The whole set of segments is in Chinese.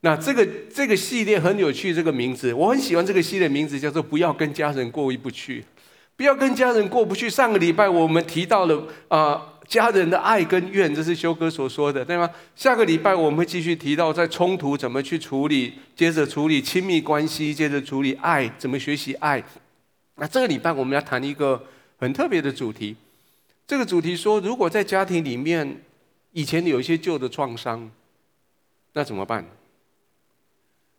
那这个这个系列很有趣，这个名字我很喜欢。这个系列名字叫做“不要跟家人过意不去”，不要跟家人过不去。上个礼拜我们提到了啊、家人的爱跟怨，这是修哥所说的，对吗？下个礼拜我们会继续提到在冲突怎么去处理，接着处理亲密关系，接着处理爱，怎么学习爱。那这个礼拜我们要谈一个很特别的主题，这个主题说，如果在家庭里面以前有一些旧的创伤，那怎么办？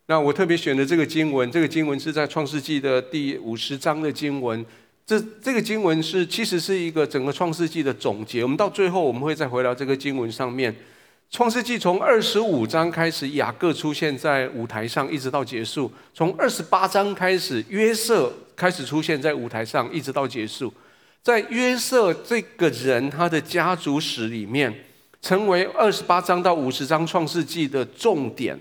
那我特别选的这个经文，这个经文是在创世纪的第五十章的经文。这这个经文是其实是一个整个创世纪的总结。我们到最后我们会再回到这个经文上面。创世纪从二十五章开始，雅各出现在舞台上，一直到结束。从二十八章开始，约瑟开始出现在舞台上，一直到结束。在约瑟这个人他的家族史里面，成为二十八章到五十章创世纪的重点。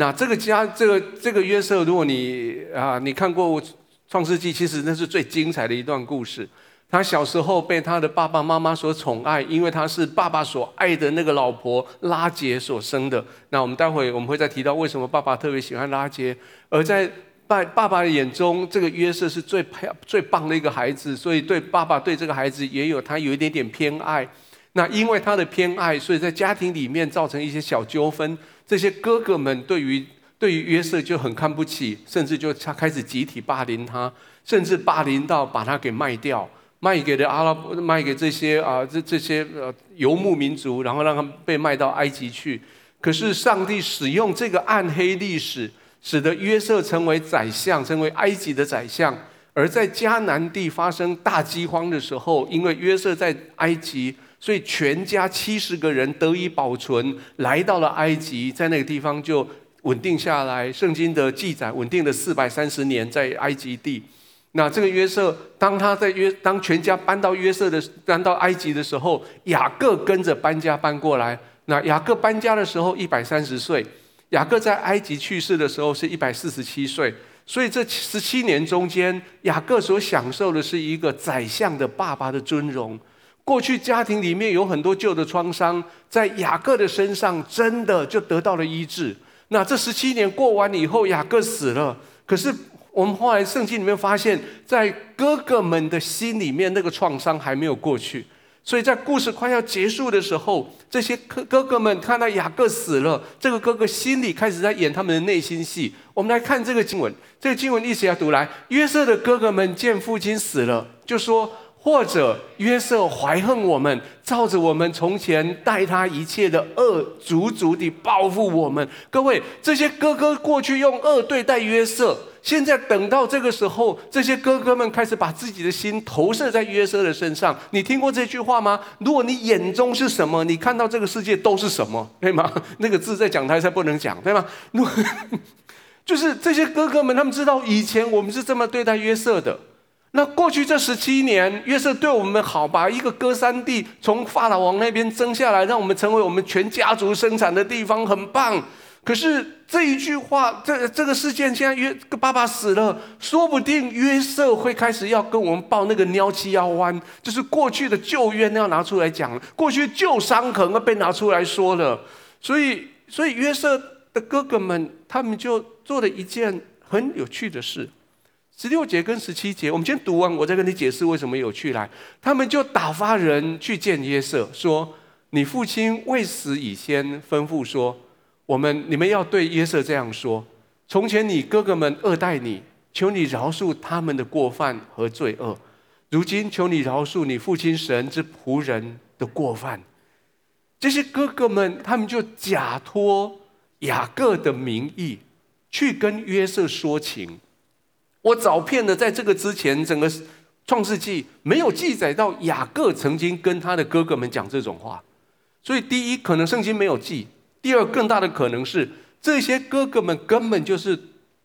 那这个家，这个这个约瑟，如果你啊，你看过《创世纪》，其实那是最精彩的一段故事。他小时候被他的爸爸妈妈所宠爱，因为他是爸爸所爱的那个老婆拉结所生的。那我们待会我们会再提到为什么爸爸特别喜欢拉结。而在爸爸爸的眼中，这个约瑟是最漂最棒的一个孩子，所以对爸爸对这个孩子也有他有一点点偏爱。那因为他的偏爱，所以在家庭里面造成一些小纠纷。这些哥哥们对于对于约瑟就很看不起，甚至就他开始集体霸凌他，甚至霸凌到把他给卖掉，卖给了阿拉伯，卖给这些啊这这些呃游牧民族，然后让他们被卖到埃及去。可是上帝使用这个暗黑历史，使得约瑟成为宰相，成为埃及的宰相。而在迦南地发生大饥荒的时候，因为约瑟在埃及。所以全家七十个人得以保存，来到了埃及，在那个地方就稳定下来。圣经的记载，稳定了四百三十年在埃及地。那这个约瑟，当他在约，当全家搬到约瑟的搬到埃及的时候，雅各跟着搬家搬过来。那雅各搬家的时候一百三十岁，雅各在埃及去世的时候是一百四十七岁。所以这十七年中间，雅各所享受的是一个宰相的爸爸的尊荣。过去家庭里面有很多旧的创伤，在雅各的身上真的就得到了医治。那这十七年过完以后，雅各死了。可是我们后来圣经里面发现，在哥哥们的心里面，那个创伤还没有过去。所以在故事快要结束的时候，这些哥哥哥们看到雅各死了，这个哥哥心里开始在演他们的内心戏。我们来看这个经文，这个经文历史要读来。约瑟的哥哥们见父亲死了，就说。或者约瑟怀恨我们，照着我们从前待他一切的恶，足足地报复我们。各位，这些哥哥过去用恶对待约瑟，现在等到这个时候，这些哥哥们开始把自己的心投射在约瑟的身上。你听过这句话吗？如果你眼中是什么，你看到这个世界都是什么，对吗？那个字在讲台上不能讲，对吗？就是这些哥哥们，他们知道以前我们是这么对待约瑟的。那过去这十七年，约瑟对我们好，把一个歌珊地从法老王那边争下来，让我们成为我们全家族生产的地方，很棒。可是这一句话，这这个事件，现在约爸爸死了，说不定约瑟会开始要跟我们报那个鸟七幺弯，就是过去的旧约要拿出来讲了，过去旧伤可能被拿出来说了。所以，所以约瑟的哥哥们，他们就做了一件很有趣的事。十六节跟十七节，我们先读完，我再跟你解释为什么有趣来。他们就打发人去见约瑟，说：“你父亲未死以先吩咐说，我们你们要对约瑟这样说：从前你哥哥们恶待你，求你饶恕他们的过犯和罪恶；如今求你饶恕你父亲神之仆人的过犯。”这些哥哥们，他们就假托雅各的名义去跟约瑟说情。我找遍了，在这个之前，整个创世纪没有记载到雅各曾经跟他的哥哥们讲这种话，所以第一，可能圣经没有记；第二，更大的可能是这些哥哥们根本就是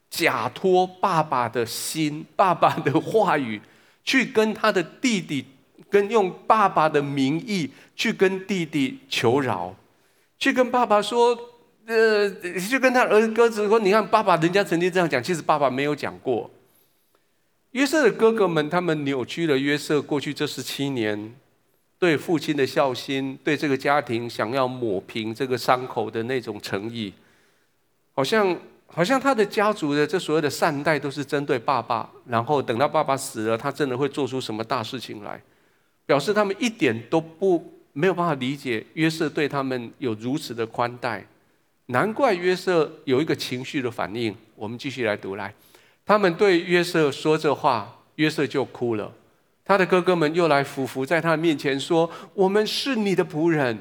假托爸爸的心、爸爸的话语，去跟他的弟弟，跟用爸爸的名义去跟弟弟求饶，去跟爸爸说，呃，就跟他儿子说，你看，爸爸人家曾经这样讲，其实爸爸没有讲过。约瑟的哥哥们，他们扭曲了约瑟过去这十七年对父亲的孝心，对这个家庭想要抹平这个伤口的那种诚意。好像好像他的家族的这所有的善待都是针对爸爸，然后等到爸爸死了，他真的会做出什么大事情来，表示他们一点都不没有办法理解约瑟对他们有如此的宽待，难怪约瑟有一个情绪的反应。我们继续来读来，他们对约瑟说这话，约瑟就哭了。他的哥哥们又来俯伏在他面前说：“我们是你的仆人。”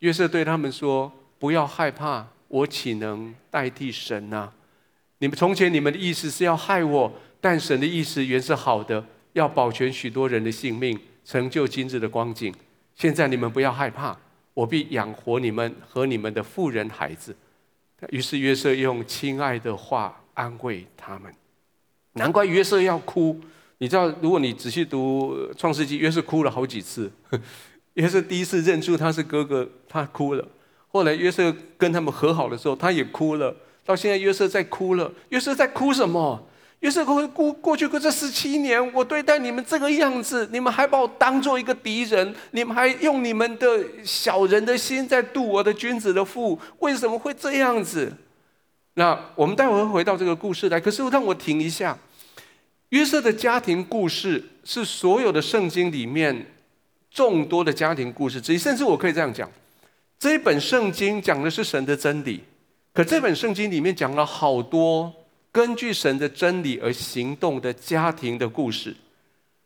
约瑟对他们说：“不要害怕，我岂能代替神呢？你们从前你们的意思是要害我，但神的意思原是好的，要保全许多人的性命，成就今日的光景。现在你们不要害怕，我必养活你们和你们的妇人孩子。”于是约瑟用亲爱的话安慰他们。难怪约瑟要哭。你知道，如果你仔细读《创世纪》，约瑟哭了好几次。约瑟第一次认出他是哥哥，他哭了；后来约瑟跟他们和好的时候，他也哭了。到现在，约瑟在哭了。约瑟在哭什么？约瑟过过过去过这十七年，我对待你们这个样子，你们还把我当做一个敌人，你们还用你们的小人的心在度我的君子的腹，为什么会这样子？那我们待会儿会回到这个故事来。可是让我停一下。约瑟的家庭故事是所有的圣经里面众多的家庭故事之一，甚至我可以这样讲，这一本圣经讲的是神的真理，可这本圣经里面讲了好多根据神的真理而行动的家庭的故事，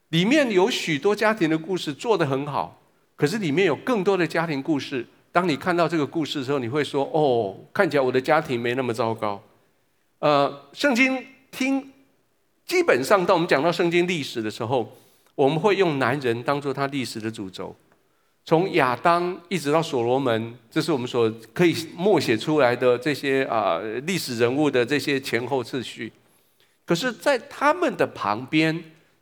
里面有许多家庭的故事做得很好，可是里面有更多的家庭故事，当你看到这个故事的时候，你会说：“哦，看起来我的家庭没那么糟糕。”呃，圣经听。基本上，当我们讲到圣经历史的时候，我们会用男人当做他历史的主轴，从亚当一直到所罗门，这是我们所可以默写出来的这些啊历史人物的这些前后次序。可是，在他们的旁边，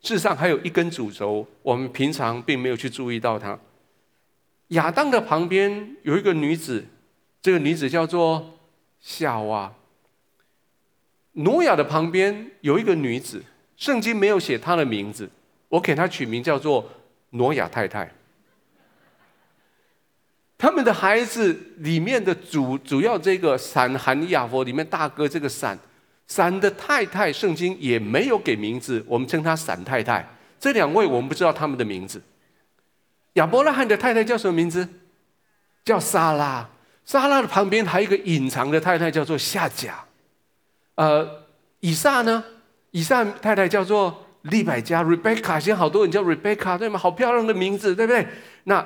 事实上还有一根主轴，我们平常并没有去注意到它。亚当的旁边有一个女子，这个女子叫做夏娃。挪亚的旁边有一个女子，圣经没有写她的名字，我给她取名叫做挪亚太太。他们的孩子里面的主主要这个闪、含亚佛里面大哥这个闪，闪的太太，圣经也没有给名字，我们称她闪太太。这两位我们不知道他们的名字。亚伯拉罕的太太叫什么名字？叫撒拉。撒拉的旁边还有一个隐藏的太太，叫做夏甲。呃，以撒呢？以撒太太叫做利百加 （Rebecca），现在好多人叫 Rebecca，对吗？好漂亮的名字，对不对？那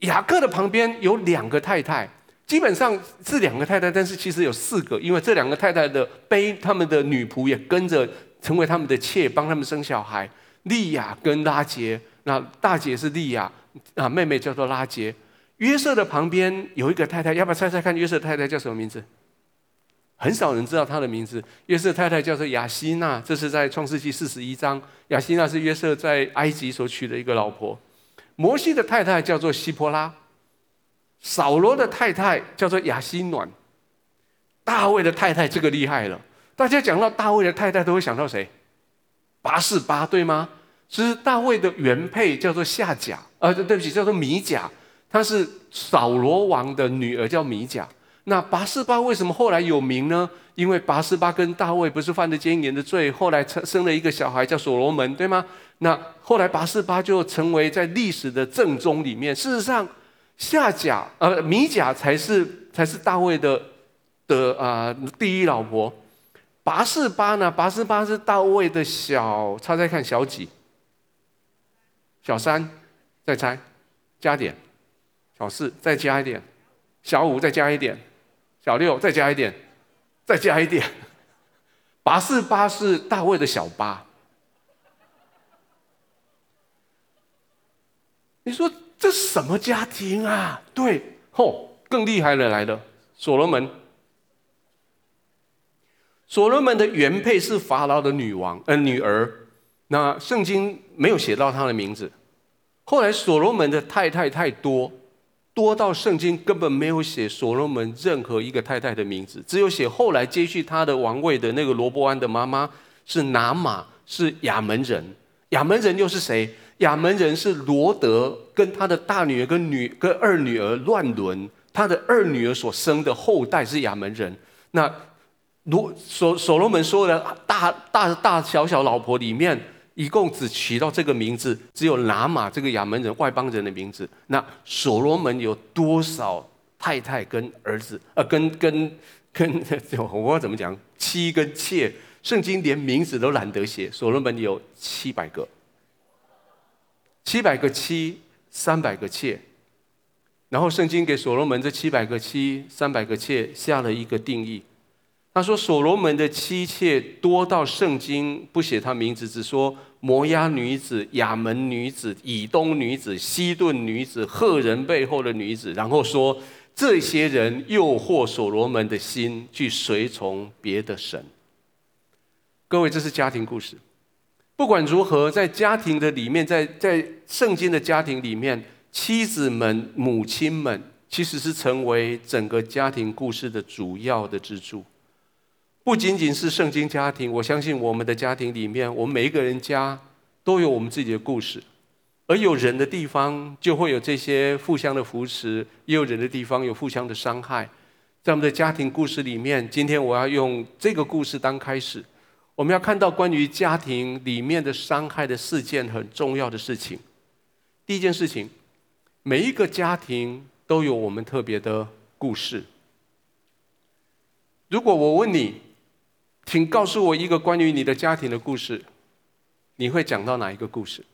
雅各的旁边有两个太太，基本上是两个太太，但是其实有四个，因为这两个太太的背，他们的女仆也跟着成为他们的妾，帮他们生小孩。利亚跟拉杰，那大姐是利亚，啊，妹妹叫做拉杰。约瑟的旁边有一个太太，要不要猜猜看？约瑟太太叫什么名字？很少人知道他的名字。约瑟太太叫做雅西娜，这是在创世纪四十一章。雅西娜是约瑟在埃及所娶的一个老婆。摩西的太太叫做西波拉，扫罗的太太叫做雅西暖，大卫的太太这个厉害了。大家讲到大卫的太太，都会想到谁？拔示巴，对吗？其实大卫的原配叫做夏甲，呃，对不起，叫做米甲，她是扫罗王的女儿，叫米甲。那拔示巴为什么后来有名呢？因为拔示巴跟大卫不是犯了奸淫的罪，后来生生了一个小孩叫所罗门，对吗？那后来拔示巴就成为在历史的正宗里面。事实上，夏甲呃米甲才是才是大卫的的啊、第一老婆。拔示巴呢？拔示巴是大卫的小，猜猜看小几？小三，再猜，加点，小四再加一点，小五再加一点。小六再加一点，再加一点。拔四八是大卫的小八。你说这什么家庭啊？对，吼，更厉害的来了，所罗门。所罗门的原配是法老的女王，呃，女儿。那圣经没有写到她的名字。后来所罗门的太太太多。多到圣经根本没有写所罗门任何一个太太的名字，只有写后来接续他的王位的那个罗伯安的妈妈是拿玛，是亚门人。亚门人又是谁？亚门人是罗德跟他的大女儿跟女跟二女儿乱伦，他的二女儿所生的后代是亚门人。那罗所所罗门说的大大大小小老婆里面，一共只取到这个名字，只有拿马这个亚门人外邦人的名字。那所罗门有多少太太跟儿子？呃，跟跟跟，我怎么讲？妻跟妾，圣经连名字都懒得写。所罗门有七百个，七百个妻，三百个妾。然后圣经给所罗门这七百个妻、三百个妾下了一个定义。他说：“所罗门的妻妾多到圣经不写他名字，只说摩押女子、亚门女子、以东女子、西顿女子、赫人背后的女子。然后说这些人诱惑所罗门的心，去随从别的神。各位，这是家庭故事。不管如何，在家庭的里面，在在圣经的家庭里面。”妻子们、母亲们，其实是成为整个家庭故事的主要的支柱。不仅仅是圣经家庭，我相信我们的家庭里面，我们每一个人家都有我们自己的故事。而有人的地方，就会有这些互相的扶持；也有人的地方，有互相的伤害。在我们的家庭故事里面，今天我要用这个故事当开始，我们要看到关于家庭里面的伤害的四件很重要的事情。第一件事情。每一个家庭都有我们特别的故事。如果我问你，请告诉我一个关于你的家庭的故事，你会讲到哪一个故事？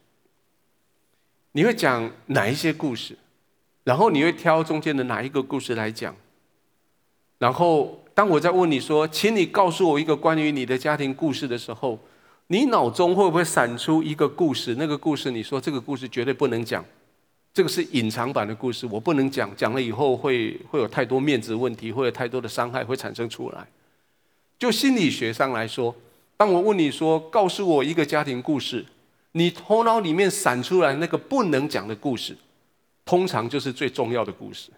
你会讲哪一些故事？然后你会挑中间的哪一个故事来讲？然后当我在问你说，请你告诉我一个关于你的家庭故事的时候，你脑中会不会闪出一个故事？那个故事，你说这个故事绝对不能讲。这个是隐藏版的故事，我不能讲，讲了以后会会有太多面子问题，会有太多的伤害会产生出来。就心理学上来说，当我问你说，告诉我一个家庭故事，你头脑里面闪出来那个不能讲的故事，通常就是最重要的故事。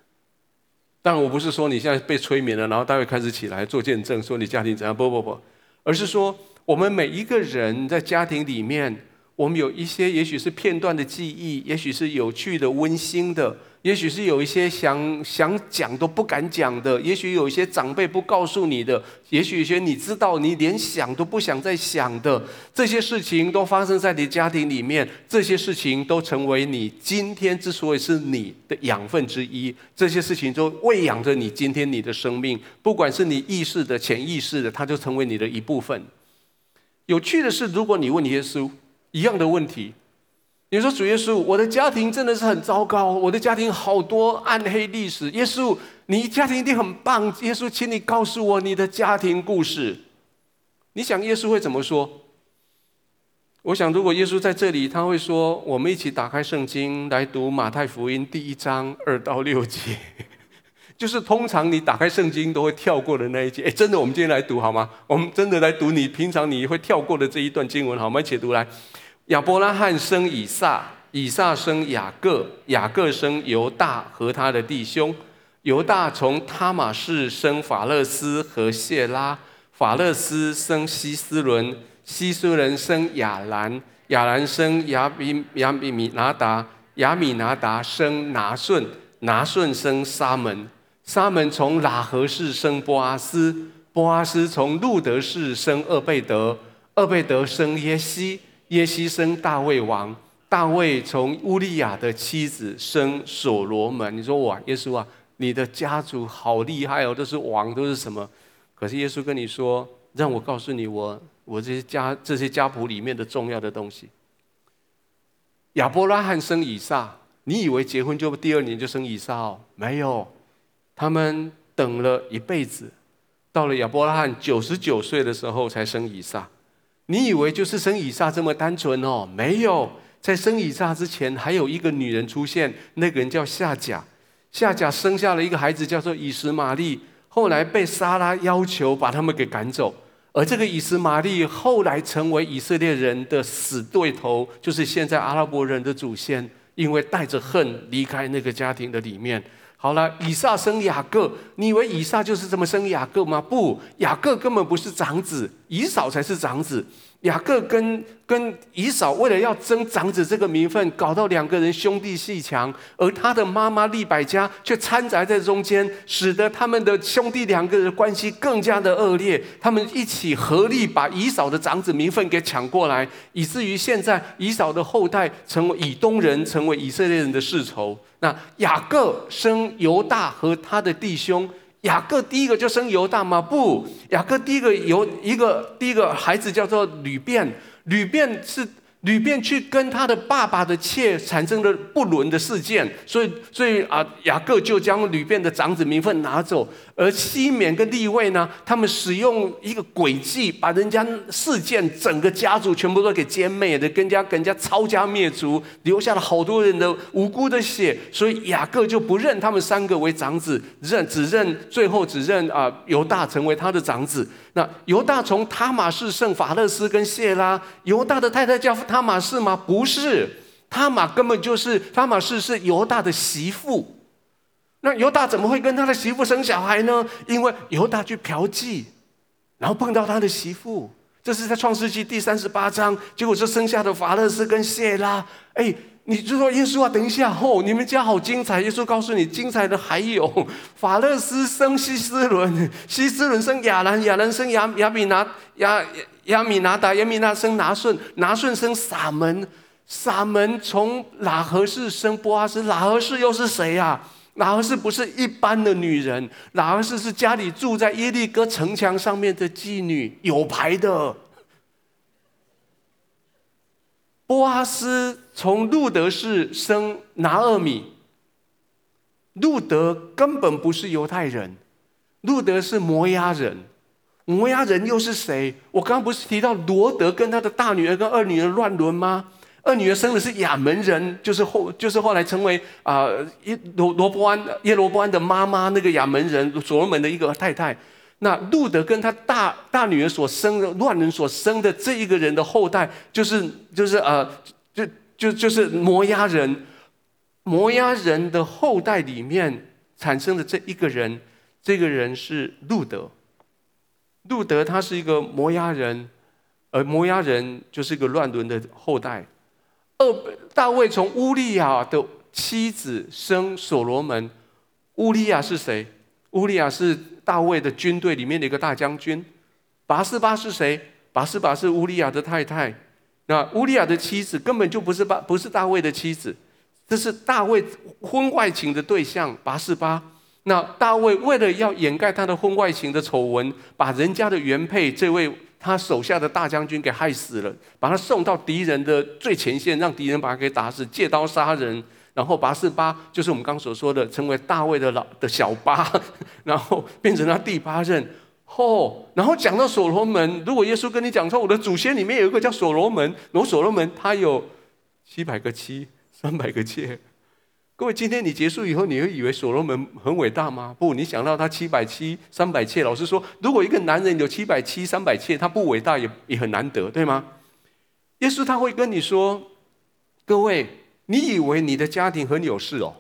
但，我不是说你现在被催眠了，然后待会开始起来做见证，说你家庭怎样，不不不，而是说我们每一个人在家庭里面。我们有一些，也许是片段的记忆，也许是有趣的、温馨的，也许是有一些想想讲都不敢讲的，也许有一些长辈不告诉你的，也许有些你知道你连想都不想再想的，这些事情都发生在你家庭里面，这些事情都成为你今天之所以是你的养分之一，这些事情都喂养着你今天你的生命，不管是你意识的、潜意识的，它就成为你的一部分。有趣的是，如果你问耶稣。一样的问题，你说主耶稣，我的家庭真的是很糟糕，我的家庭好多暗黑历史。耶稣，你家庭一定很棒。耶稣，请你告诉我你的家庭故事。你想耶稣会怎么说？我想，如果耶稣在这里，他会说：我们一起打开圣经来读马太福音第一章二到六节。就是通常你打开圣经都会跳过的那一节，哎，真的，我们今天来读好吗？我们真的来读你平常你会跳过的这一段经文好吗？一起读来。亚伯拉罕生以撒，以撒生雅各，雅各生犹大和他的弟兄。犹大从他玛氏生法勒斯和谢拉，法勒斯生希斯伦，希斯伦生亚兰，亚兰生亚比亚比米拿达，亚米拿达生拿顺，拿顺生沙门。沙门从喇合氏生波阿斯，波阿斯从路德氏生厄贝德，厄贝德生耶西，耶西生大卫王，大卫从乌利亚的妻子生所罗门。你说哇，耶稣啊，你的家族好厉害哦，都是王，都是什么？可是耶稣跟你说，让我告诉你我，我我这些家这些家谱里面的重要的东西。亚伯拉罕生以撒，你以为结婚就第二年就生以撒哦？没有。他们等了一辈子，到了亚伯拉罕九十九岁的时候才生以撒。你以为就是生以撒这么单纯哦？没有，在生以撒之前，还有一个女人出现，那个人叫夏甲。夏甲生下了一个孩子，叫做以实玛利。后来被莎拉要求把他们给赶走，而这个以实玛利后来成为以色列人的死对头，就是现在阿拉伯人的祖先，因为带着恨离开那个家庭的里面。好了，以撒生雅各，你以为以撒就是这么生雅各吗？不，雅各根本不是长子，以扫才是长子。雅各跟跟以扫为了要争长子这个名分，搞到两个人兄弟鬩墙，而他的妈妈利百加却掺杂在中间，使得他们的兄弟两个人关系更加的恶劣。他们一起合力把以扫的长子名分给抢过来，以至于现在以扫的后代成为以东人，成为以色列人的世仇。那雅各生犹大和他的弟兄。雅各第一个就生犹大吗？不，雅各第一个有一个第一个孩子叫做吕便，吕便是。吕便去跟他的爸爸的妾产生了不伦的事件，所以所以啊，雅各就将吕便的长子名分拿走。而西缅跟利未呢，他们使用一个诡计，把人家事件整个家族全部都给歼灭的，跟人家跟人家抄家灭族，留下了好多人的无辜的血。所以雅各就不认他们三个为长子，认只认最后只认啊犹大成为他的长子。那犹大从他马士、圣法勒斯跟谢拉，犹大的太太叫他马士吗？不是，他马根本就是他马士是犹大的媳妇。那犹大怎么会跟他的媳妇生小孩呢？因为犹大去嫖妓，然后碰到他的媳妇，这是在创世纪第三十八章，结果是生下的法勒斯跟谢拉。哎。你就说耶稣啊，等一下哦，你们家好精彩。耶稣告诉你，精彩的还有法勒斯生希斯伦，希斯伦生亚兰，亚兰生亚亚米拿亚亚米拿达，亚米拿生拿顺，拿顺生撒门，撒门从喇合氏生波阿斯，喇合氏又是谁呀？喇合氏不是一般的女人，喇合氏是家里住在耶利哥城墙上面的妓女，有牌的。波阿斯从路德氏生拿俄米，路德根本不是犹太人，路德是摩押人，摩押人又是谁？我刚刚不是提到罗德跟他的大女儿跟二女儿乱伦吗？二女儿生的是亚门人，就是后就是后来成为啊耶罗罗波安耶罗波安的妈妈那个亚门人所罗门的一个太太。那路德跟他大大女儿所生的乱伦所生的这一个人的后代，就是就是呃，就就就是摩押人，摩押人的后代里面产生的这一个人，这个人是路德。路德他是一个摩押人，而摩押人就是一个乱伦的后代。二大卫从乌利亚的妻子生所罗门，乌利亚是谁？乌利亚是。大卫的军队里面的一个大将军，拔示巴是谁？拔示巴是乌利亚的太太。那乌利亚的妻子根本就不是巴，不是大卫的妻子，这是大卫婚外情的对象拔示巴。那大卫为了要掩盖他的婚外情的丑闻，把人家的原配这位他手下的大将军给害死了，把他送到敌人的最前线，让敌人把他给打死，借刀杀人。然后拔示巴就是我们刚所说的，成为大卫的老的小八，然后变成他第八任。哦，然后讲到所罗门，如果耶稣跟你讲说，我的祖先里面有一个叫所罗门，然后所罗门他有七百个妻，三百个妾。各位，今天你结束以后，你会以为所罗门很伟大吗？不，你想到他七百妻，三百妾。老实说，如果一个男人有七百妻，三百妾，他不伟大也也很难得，对吗？耶稣他会跟你说，各位。你以为你的家庭很有事哦？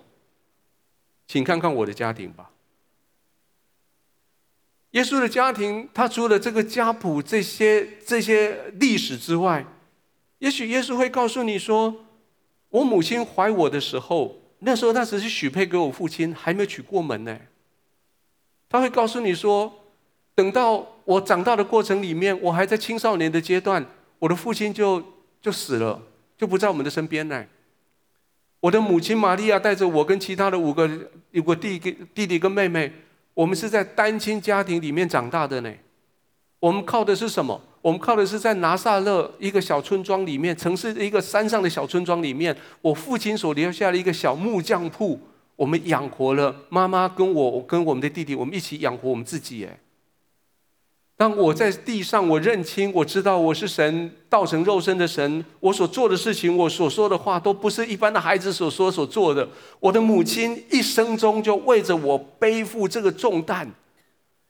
请看看我的家庭吧。耶稣的家庭，他除了这个家谱这些这些历史之外，也许耶稣会告诉你说：我母亲怀我的时候，那时候那只是许配给我父亲，还没娶过门呢。他会告诉你说：等到我长大的过程里面，我还在青少年的阶段，我的父亲就就死了，就不在我们的身边呢。我的母亲玛利亚带着我跟其他的五个有个弟弟弟弟跟妹妹，我们是在单亲家庭里面长大的呢。我们靠的是什么？我们靠的是在拿撒勒一个小村庄里面，城市一个山上的小村庄里面，我父亲所留下的一个小木匠铺，我们养活了妈妈跟我跟我们的弟弟，我们一起养活我们自己。哎。当我在地上，我认清，我知道我是神道成肉身的神。我所做的事情，我所说的话，都不是一般的孩子所说所做的。我的母亲一生中就为着我背负这个重担，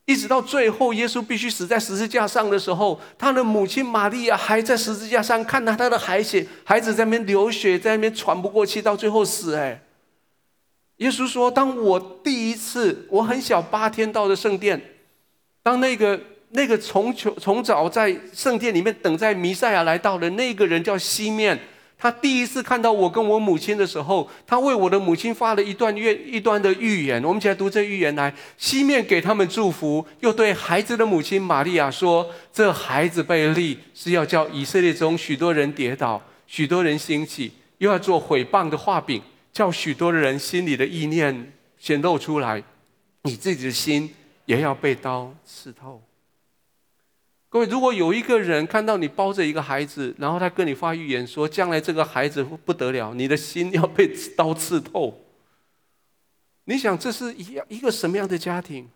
一直到最后，耶稣必须死在十字架上的时候，他的母亲玛利亚还在十字架上看到他的孩子，孩子在那边流血，在那边喘不过气，到最后死。哎，耶稣说：“当我第一次，我很小，八天到的圣殿，当那个。”那个从从早在圣殿里面等在弥赛亚来到的那个人叫西面。他第一次看到我跟我母亲的时候，他为我的母亲发了一段预一段的预言。我们一起来读这预言来。西面给他们祝福，又对孩子的母亲玛利亚说：“这孩子被立是要叫以色列中许多人跌倒，许多人兴起，又要做毁谤的画饼，叫许多人心里的意念显露出来。你自己的心也要被刀刺透。”各位，如果有一个人看到你抱着一个孩子，然后他跟你发预言说，将来这个孩子不得了，你的心要被刀刺透。你想这是一一个什么样的家庭？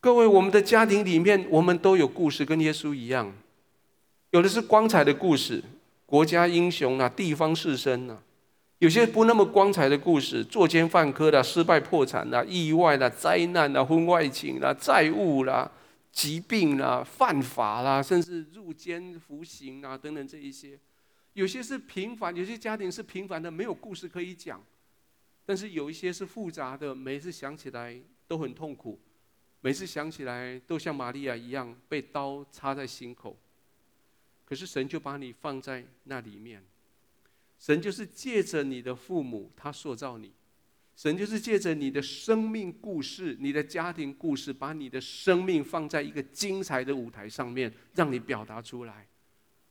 各位，我们的家庭里面，我们都有故事，跟耶稣一样，有的是光彩的故事，国家英雄啊，地方士绅啊；有些不那么光彩的故事，作奸犯科的、失败破产的、意外的、灾难的、婚外情啦、债务啦。疾病啦、犯法啦，甚至入监服刑啊，等等这一些，有些是平凡，有些家庭是平凡的，没有故事可以讲；但是有一些是复杂的，每次想起来都很痛苦，每次想起来都像玛利亚一样被刀插在心口。可是神就把你放在那里面，神就是借着你的父母，他塑造你。神就是借着你的生命故事、你的家庭故事，把你的生命放在一个精彩的舞台上面，让你表达出来。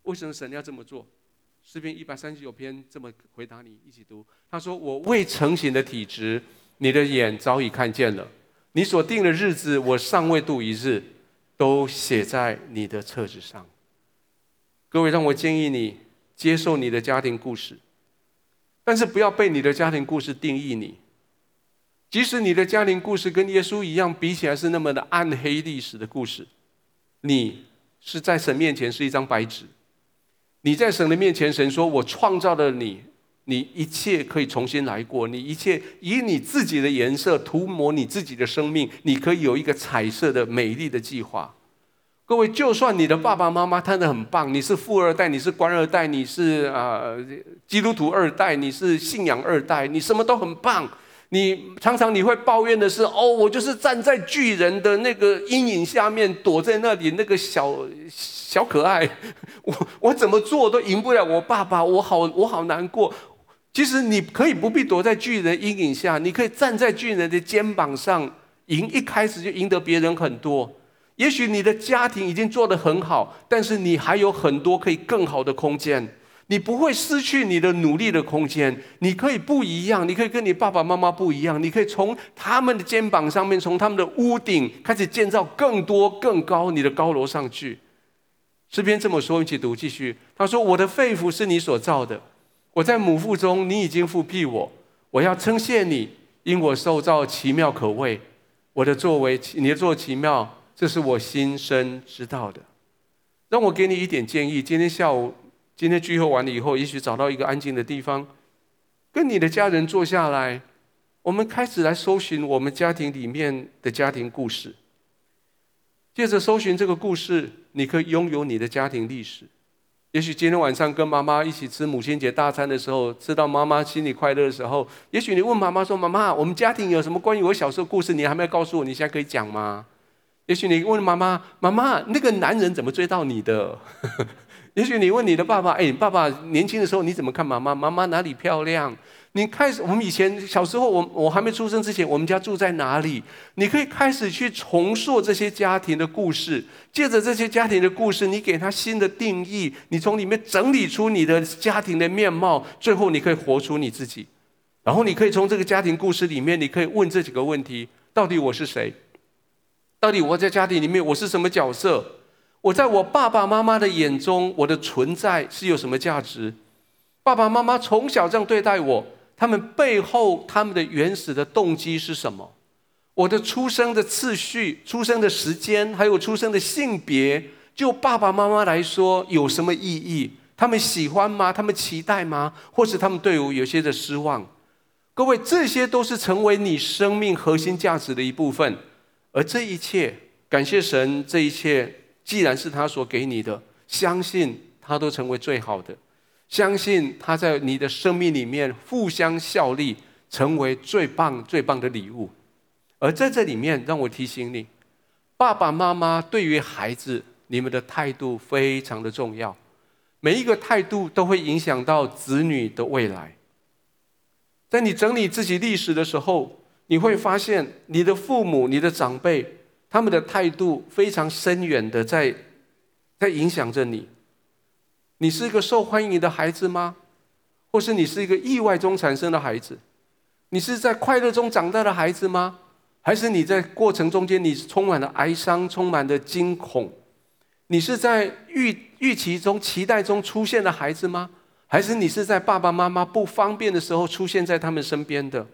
为什么神要这么做？诗篇一百三十九篇这么回答你，一起读。他说：“我未成形的体质，你的眼早已看见了；你所定的日子，我尚未度一日，都写在你的册子上。”各位，让我建议你接受你的家庭故事，但是不要被你的家庭故事定义你。即使你的家庭故事跟耶稣一样，比起来是那么的暗黑历史的故事，你是在神面前是一张白纸。你在神的面前，神说：“我创造了你，你一切可以重新来过，你一切以你自己的颜色涂抹你自己的生命，你可以有一个彩色的美丽的计划。”各位，就算你的爸爸妈妈他的很棒，你是富二代，你是官二代，你是啊、呃、基督徒二代，你是信仰二代，你什么都很棒。你常常你会抱怨的是，哦，我就是站在巨人的那个阴影下面，躲在那里，那个小小可爱，我我怎么做都赢不了我爸爸，我好我好难过。其实你可以不必躲在巨人阴影下，你可以站在巨人的肩膀上，赢一开始就赢得别人很多。也许你的家庭已经做得很好，但是你还有很多可以更好的空间。你不会失去你的努力的空间，你可以不一样，你可以跟你爸爸妈妈不一样，你可以从他们的肩膀上面，从他们的屋顶开始建造更多更高你的高楼上去。诗篇这么说，一起读，继续。他说：“我的肺腑是你所造的，我在母腹中，你已经覆庇我。我要称谢你，因我受造奇妙可畏。我的作为，你的作奇妙，这是我心生知道的。让我给你一点建议，今天下午。”今天聚会完了以后，也许找到一个安静的地方，跟你的家人坐下来，我们开始来搜寻我们家庭里面的家庭故事。借着搜寻这个故事，你可以拥有你的家庭历史。也许今天晚上跟妈妈一起吃母亲节大餐的时候，吃到妈妈心里快乐的时候，也许你问妈妈说：“妈妈，我们家庭有什么关于我小时候故事？你还没有告诉我，你现在可以讲吗？”也许你问妈妈：“妈妈，那个男人怎么追到你的？” 也许你问你的爸爸：“哎，爸爸年轻的时候你怎么看妈妈？妈妈哪里漂亮？”你开始，我们以前小时候，我我还没出生之前，我们家住在哪里？你可以开始去重塑这些家庭的故事，借着这些家庭的故事，你给他新的定义，你从里面整理出你的家庭的面貌，最后你可以活出你自己。然后你可以从这个家庭故事里面，你可以问这几个问题：到底我是谁？到底我在家庭里面我是什么角色？我在我爸爸妈妈的眼中，我的存在是有什么价值？爸爸妈妈从小这样对待我，他们背后他们的原始的动机是什么？我的出生的次序、出生的时间，还有出生的性别，就爸爸妈妈来说有什么意义？他们喜欢吗？他们期待吗？或是他们对我有些的失望？各位，这些都是成为你生命核心价值的一部分。而这一切，感谢神，这一切。既然是他所给你的，相信他都成为最好的，相信他在你的生命里面互相效力，成为最棒最棒的礼物。而在这里面，让我提醒你，爸爸妈妈对于孩子，你们的态度非常的重要，每一个态度都会影响到子女的未来。在你整理自己历史的时候，你会发现你的父母、你的长辈，他们的态度非常深远的在在影响着你。你是一个受欢迎的孩子吗？或是你是一个意外中产生的孩子？你是在快乐中长大的孩子吗？还是你在过程中间你充满了哀伤、充满了惊恐？你是在预预期中、期待中出现的孩子吗？还是你是在爸爸妈妈不方便的时候出现在他们身边的？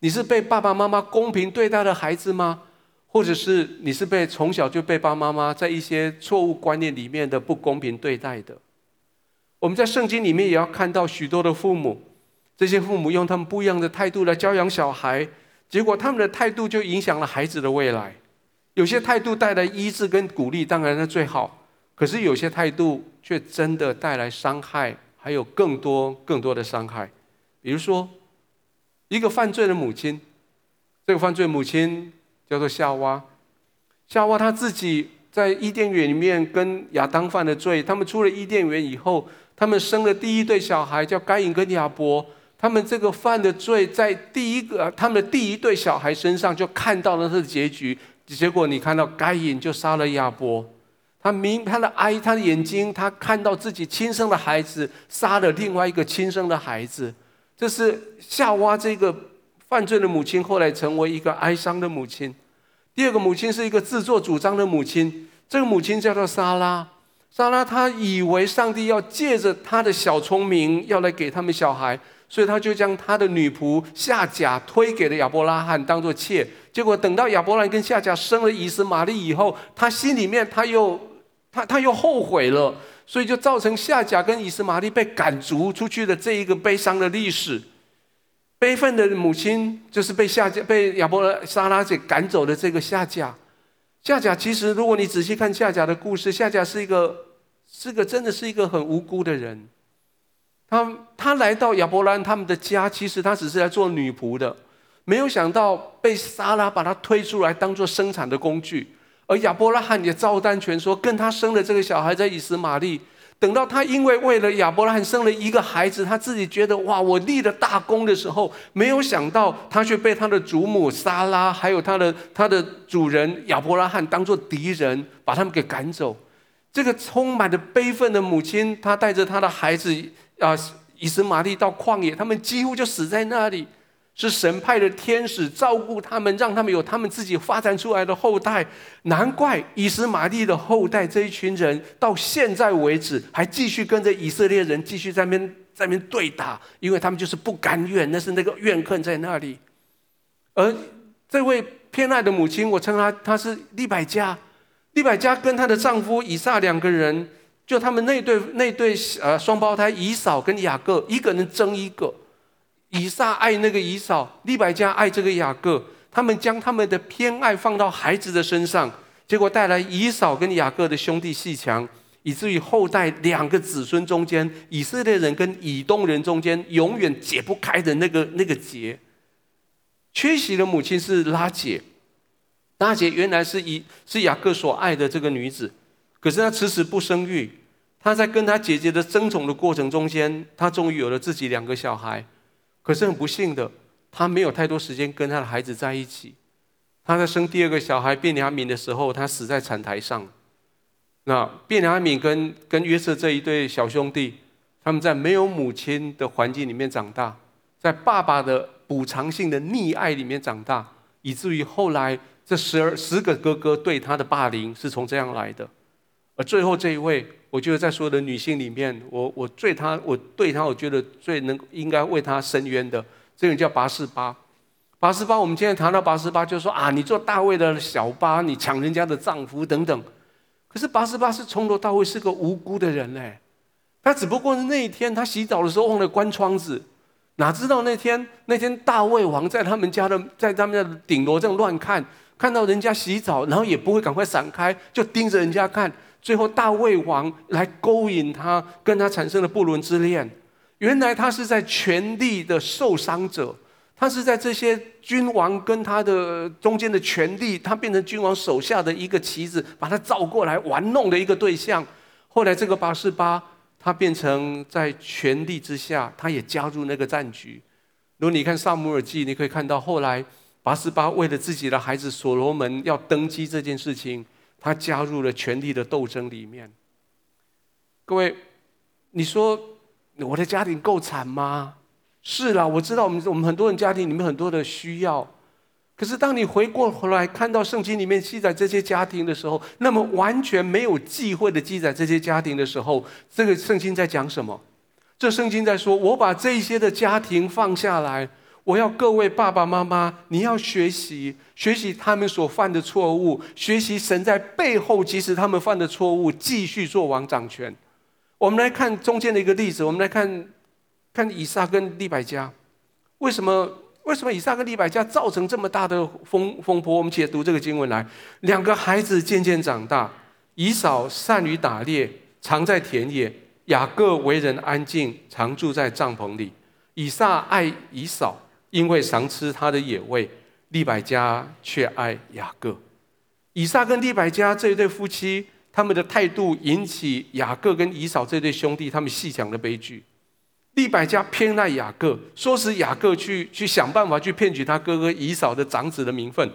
你是被爸爸妈妈公平对待的孩子吗？或者是你是被从小就被爸爸妈妈在一些错误观念里面的不公平对待的？我们在圣经里面也要看到许多的父母，这些父母用他们不一样的态度来教养小孩，结果他们的态度就影响了孩子的未来。有些态度带来医治跟鼓励，当然是最好；可是有些态度却真的带来伤害。还有更多更多的伤害，比如说，一个犯罪的母亲，这个犯罪母亲叫做夏娃，夏娃她自己在伊甸园里面跟亚当犯了罪，他们出了伊甸园以后，他们生了第一对小孩叫该隐跟亚伯，他们这个犯的罪在第一个他们的第一对小孩身上就看到了他的结局，结果你看到该隐就杀了亚伯。他明他的哀，他的眼睛，他看到自己亲生的孩子杀了另外一个亲生的孩子，这是夏娃这个犯罪的母亲，后来成为一个哀伤的母亲。第二个母亲是一个自作主张的母亲，这个母亲叫做撒拉。撒拉她以为上帝要借着她的小聪明要来给他们小孩，所以她就将她的女仆夏甲推给了亚伯拉罕当做妾。结果等到亚伯拉跟夏甲生了以斯玛利以后，她心里面她又。她她又后悔了，所以就造成夏甲跟以斯玛利被赶逐出去的这一个悲伤的历史。悲愤的母亲就是被夏甲被亚伯拉撒拉给赶走的这个夏甲。夏甲其实，如果你仔细看夏甲的故事，夏甲是一个是个真的是一个很无辜的人。他他来到亚伯兰他们的家，其实他只是来做女仆的，没有想到被撒拉把他推出来当做生产的工具。而亚伯拉罕也照单全收，跟他生了这个小孩在以实玛利。等到他因为为了亚伯拉罕生了一个孩子，他自己觉得哇，我立了大功的时候，没有想到他却被他的祖母撒拉，还有他的他的主人亚伯拉罕当做敌人，把他们给赶走。这个充满着悲愤的母亲，她带着她的孩子啊，以实玛利到旷野，他们几乎就死在那里。是神派的天使照顾他们，让他们有他们自己发展出来的后代。难怪以实玛利的后代这一群人到现在为止还继续跟着以色列人继续在那边在那边对打，因为他们就是不甘愿，那是那个怨恨在那里。而这位偏爱的母亲，我称她她是利百加，利百加跟她的丈夫以撒两个人，就他们那对那对呃双胞胎以扫跟雅各，一个人争一个。以撒爱那个以扫，利百加爱这个雅各，他们将他们的偏爱放到孩子的身上，结果带来以扫跟雅各的兄弟戏墙，以至于后代两个子孙中间，以色列人跟以东人中间永远解不开的那个那个结。缺席的母亲是拉姐，拉姐原来是以是雅各所爱的这个女子，可是她迟迟不生育，她在跟她姐姐的争宠的过程中间，她终于有了自己两个小孩。可是很不幸的，他没有太多时间跟他的孩子在一起。他在生第二个小孩便雅悯的时候，他死在产台上。那便雅悯跟跟约瑟这一对小兄弟，他们在没有母亲的环境里面长大，在爸爸的补偿性的溺爱里面长大，以至于后来这十二十个哥哥对他的霸凌是从这样来的。而最后这一位。我觉得在所有的女性里面，我我最她，我对她，我觉得最能应该为她伸冤的，这个人叫八四八。八四八，我们今天谈到八四八，就说啊，你做大卫的小八，你抢人家的丈夫等等。可是八四八是从头到尾是个无辜的人嘞，他只不过是那一天他洗澡的时候忘了关窗子，哪知道那天那天大卫王在他们家的在他们的顶楼这样乱看，看到人家洗澡，然后也不会赶快闪开，就盯着人家看。最后，大卫王来勾引他，跟他产生了不伦之恋。原来他是在权力的受伤者，他是在这些君王跟他的中间的权力，他变成君王手下的一个棋子，把他召过来玩弄的一个对象。后来这个拔示巴，他变成在权力之下，他也加入那个战局。如果你看撒母耳记，你可以看到后来拔示巴为了自己的孩子所罗门要登基这件事情，他加入了权力的斗争里面。各位，你说我的家庭够惨吗？是啦，我知道我们我们很多人家庭里面很多的需要。可是当你回过头来看到圣经里面记载这些家庭的时候，那么完全没有忌讳的记载这些家庭的时候，这个圣经在讲什么？这圣经在说：我把这些的家庭放下来，我要各位爸爸妈妈，你要学习学习他们所犯的错误，学习神在背后，即使他们犯的错误，继续做王掌权。我们来看中间的一个例子，我们来看。看以撒跟利百加，为什么为什么以撒跟利百加造成这么大的风风波？我们解读这个经文来，两个孩子渐渐长大，以扫善于打猎，常在田野；雅各为人安静，常住在帐篷里。以撒爱以扫，因为常吃他的野味；利百加却爱雅各。以撒跟利百加这一对夫妻，他们的态度引起雅各跟以扫这对兄弟他们细讲的悲剧。利百加偏爱雅各，说使雅各去去想办法去骗取他哥哥以扫的长子的名分。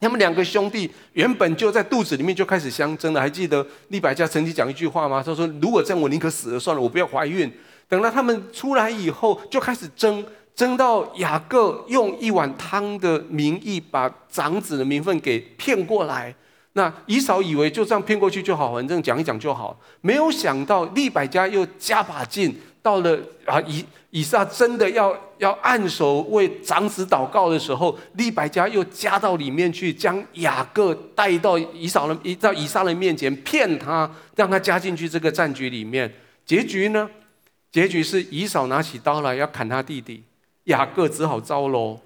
他们两个兄弟原本就在肚子里面就开始相争了。还记得利百加曾经讲一句话吗？他说：“如果这样，我宁可死了算了，我不要怀孕。”等到他们出来以后，就开始争，争到雅各用一碗汤的名义把长子的名分给骗过来。那以扫以为就这样骗过去就好，反正讲一讲就好。没有想到利百加又加把劲。到了啊，以以撒真的要要按手为长子祷告的时候，利百加又加到里面去，将雅各带到以扫的，到以撒的面前骗他，让他加进去这个战局里面。结局呢？结局是以扫拿起刀来要砍他弟弟，雅各只好招喽。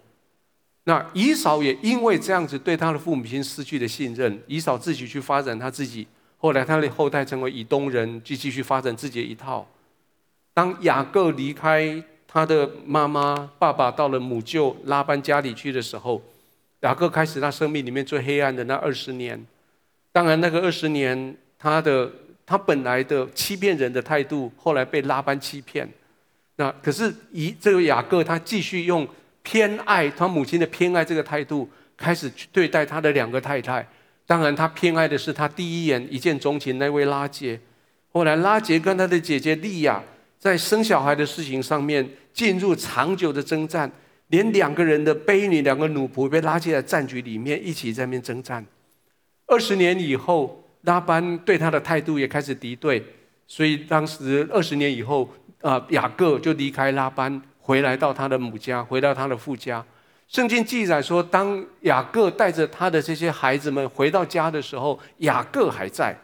那以扫也因为这样子对他的父母亲失去了信任，以扫自己去发展他自己，后来他的后代成为以东人，就继续发展自己的一套。当雅各离开他的妈妈、爸爸，到了母舅拉班家里去的时候，雅各开始他生命里面最黑暗的那二十年。当然，那个二十年，他的他本来的欺骗人的态度，后来被拉班欺骗。那可是以这个雅各，他继续用偏爱他母亲的偏爱这个态度，开始去对待他的两个太太。当然，他偏爱的是他第一眼一见钟情那位拉杰。后来，拉杰跟他的姐姐利亚。在生小孩的事情上面进入长久的征战，连两个人的婢女、两个奴仆被拉进来战局里面，一起在那边征战。二十年以后，拉班对他的态度也开始敌对，所以当时二十年以后，啊，雅各就离开拉班，回来到他的母家，回到他的父家。圣经记载说，当雅各带着他的这些孩子们回到家的时候，雅各还在，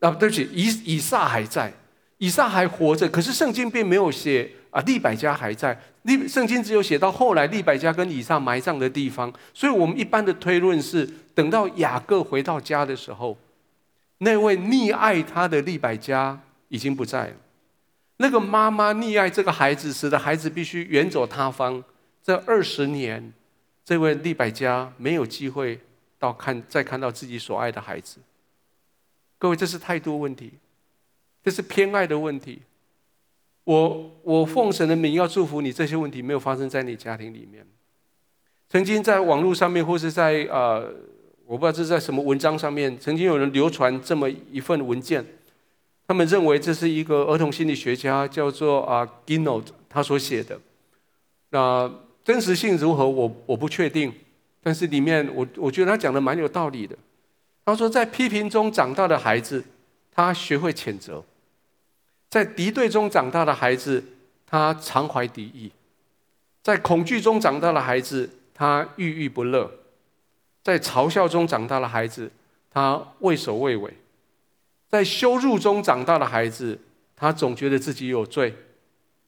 啊，对不起，以以撒还在。以撒还活着，可是圣经并没有写啊，利百加还在。利圣经只有写到后来利百加跟以撒埋葬的地方，所以我们一般的推论是，等到雅各回到家的时候，那位溺爱他的利百加已经不在了。那个妈妈溺爱这个孩子，使得孩子必须远走他方。这二十年，这位利百家没有机会到看再看到自己所爱的孩子。各位，这是态度问题。这是偏爱的问题。我我奉神的名要祝福你，这些问题没有发生在你家庭里面。曾经在网络上面，或是在呃，我不知道这是在什么文章上面，曾经有人流传这么一份文件，他们认为这是一个儿童心理学家叫做啊 Ginott 他所写的。那真实性如何，我我不确定，但是里面我我觉得他讲的蛮有道理的。他说，在批评中长大的孩子，他学会谴责。在敌对中长大的孩子，他常怀敌意；在恐惧中长大的孩子，他郁郁不乐；在嘲笑中长大的孩子，他畏首畏尾；在羞辱中长大的孩子，他总觉得自己有罪；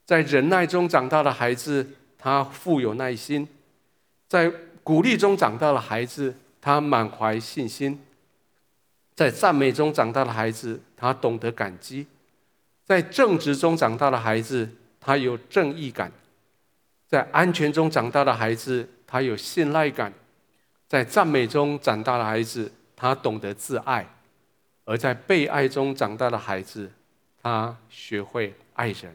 在忍耐中长大的孩子，他富有耐心；在鼓励中长大的孩子，他满怀信心；在赞美中长大的孩子，他懂得感激。在正直中长大的孩子，他有正义感；在安全中长大的孩子，他有信赖感；在赞美中长大的孩子，他懂得自爱；而在被爱中长大的孩子，他学会爱人。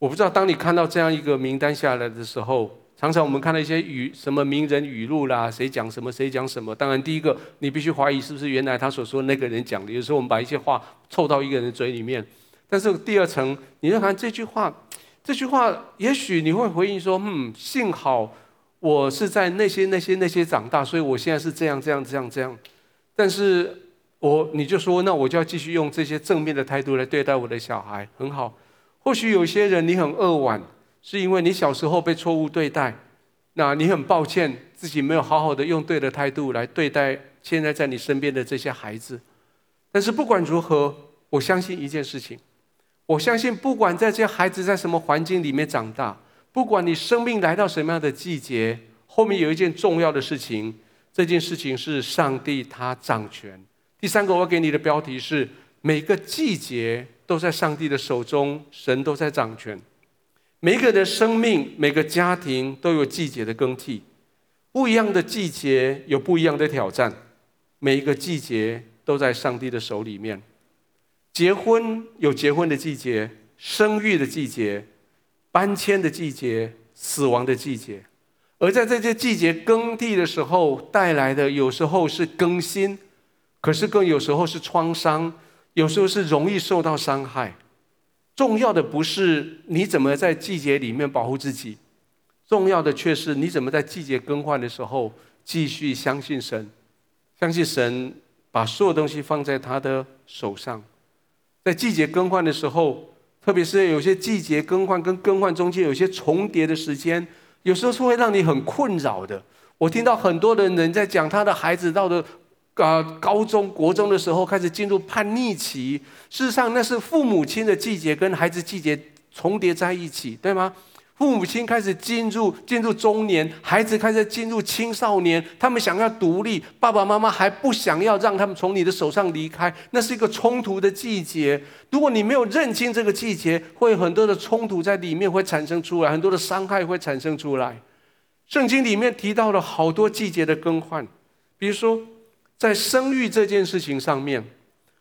我不知道，当你看到这样一个名单下来的时候，常常我们看到一些语什么名人语录啦，谁讲什么，谁讲什么。当然，第一个你必须怀疑是不是原来他所说那个人讲的。有时候我们把一些话凑到一个人嘴里面。但是第二层，你就看这句话，这句话也许你会回应说：“嗯，幸好我是在那些那些那些长大，所以我现在是这样这样这样这样。”但是我你就说，那我就要继续用这些正面的态度来对待我的小孩，很好。或许有些人你很扼腕，是因为你小时候被错误对待，那你很抱歉自己没有好好的用对的态度来对待现在在你身边的这些孩子。但是不管如何，我相信一件事情，我相信不管在这些孩子在什么环境里面长大，不管你生命来到什么样的季节，后面有一件重要的事情，这件事情是上帝他掌权。第三个我给你的标题是每个季节。都在上帝的手中，神都在掌权。每一个人的生命，每个家庭都有季节的更替，不一样的季节有不一样的挑战。每一个季节都在上帝的手里面。结婚有结婚的季节，生育的季节，搬迁的季节，死亡的季节。而在这些季节更替的时候，带来的有时候是更新，可是更有时候是创伤。有时候是容易受到伤害，重要的不是你怎么在季节里面保护自己，重要的却是你怎么在季节更换的时候继续相信神，相信神把所有东西放在他的手上，在季节更换的时候，特别是有些季节更换跟更换中间有些重叠的时间，有时候是会让你很困扰的。我听到很多的人在讲他的孩子到的。啊，高中国中的时候开始进入叛逆期，事实上那是父母亲的季节跟孩子季节重叠在一起，对吗？父母亲开始进入进入中年，孩子开始进入青少年，他们想要独立，爸爸妈妈还不想要让他们从你的手上离开，那是一个冲突的季节。如果你没有认清这个季节，会很多的冲突在里面会产生出来，很多的伤害会产生出来。圣经里面提到了好多季节的更换，比如说。在生育这件事情上面，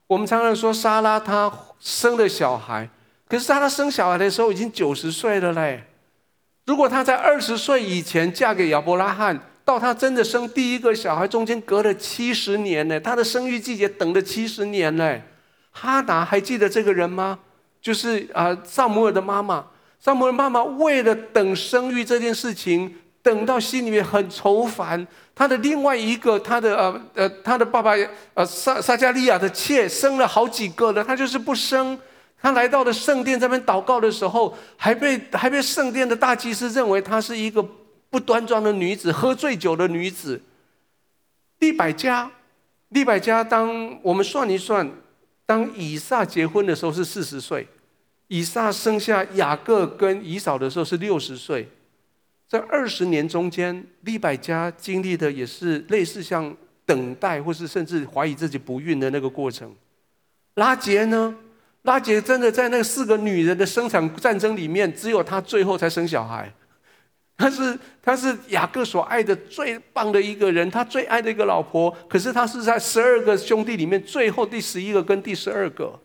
我们常常说莎拉她生了小孩，可是莎拉生小孩的时候已经九十岁了嘞。如果她在二十岁以前嫁给亚伯拉罕，到她真的生第一个小孩中间隔了七十年呢，她的生育季节等了七十年嘞。哈达还记得这个人吗？就是啊，撒母耳的妈妈。撒母耳妈妈为了等生育这件事情，等到心里面很愁烦。他的另外一个，他的呃呃，他的爸爸呃撒撒迦利亚的妾生了好几个了，他就是不生。他来到了圣殿这边祷告的时候，还被 还被圣殿的大祭司认为她是一个不端庄的女子，喝醉酒的女子。利百加，利百加，当我们算一算，当以撒结婚的时候是四十岁，以撒生下雅各跟以扫的时候是六十岁。在二十年中间，利百加经历的也是类似像等待，或是甚至怀疑自己不孕的那个过程。拉结呢？拉结真的在那四个女人的生产战争里面，只有她最后才生小孩。她是她是雅各所爱的最棒的一个人，他最爱的一个老婆。可是她是在十二个兄弟里面最后第十一个跟第十二个。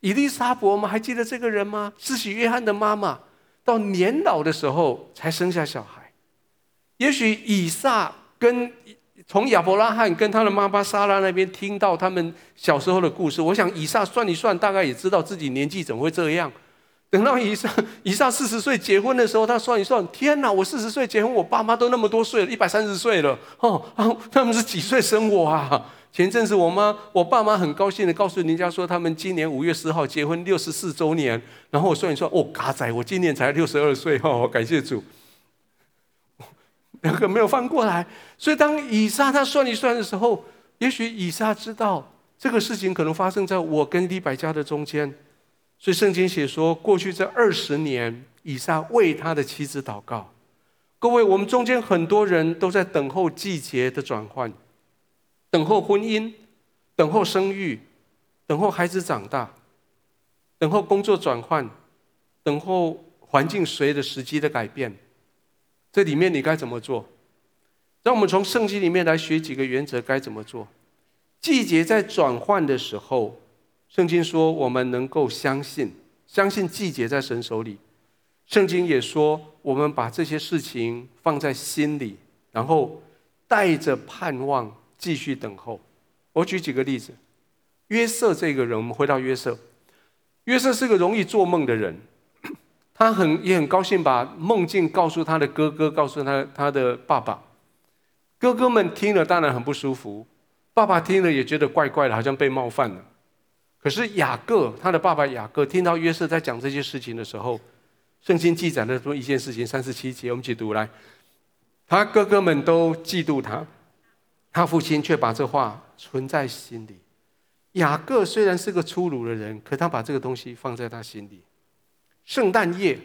以利沙伯，我们还记得这个人吗？施洗约翰的妈妈。到年老的时候才生下小孩，也许以撒跟从亚伯拉罕跟他的妈妈撒拉那边听到他们小时候的故事，我想以撒算一算，大概也知道自己年纪怎么会这样。等到以撒 以撒四十岁结婚的时候，他算一算，天哪！我四十岁结婚，我爸妈都那么多岁了，一百三十岁了哦，他们是几岁生我啊？前阵子我妈我爸妈很高兴的告诉人家说，他们今年五月十号结婚六十四周年。然后我算一算，哦，嘎仔，我今年才六十二岁哦，感谢主，两个没有翻过来。所以当以撒他算一算的时候，也许以撒知道这个事情可能发生在我跟利百加的中间。所以圣经写说，过去这二十年，以撒为他的妻子祷告。各位，我们中间很多人都在等候季节的转换。等候婚姻，等候生育，等候孩子长大，等候工作转换，等候环境随着时机的改变，这里面你该怎么做？让我们从圣经里面来学几个原则，该怎么做？季节在转换的时候，圣经说我们能够相信，相信季节在神手里。圣经也说，我们把这些事情放在心里，然后带着盼望继续等候。我举几个例子，约瑟这个人，我们回到约瑟。约瑟是个容易做梦的人，他很也很高兴把梦境告诉他的哥哥，告诉他他的爸爸。哥哥们听了当然很不舒服，爸爸听了也觉得怪怪的，好像被冒犯了。可是雅各，他的爸爸雅各听到约瑟在讲这些事情的时候，圣经记载了这么一件事情，三十七节，我们一起读来。他哥哥们都嫉妒他，他父亲却把这话存在心里。雅各虽然是个粗鲁的人，可他把这个东西放在他心里。圣诞夜，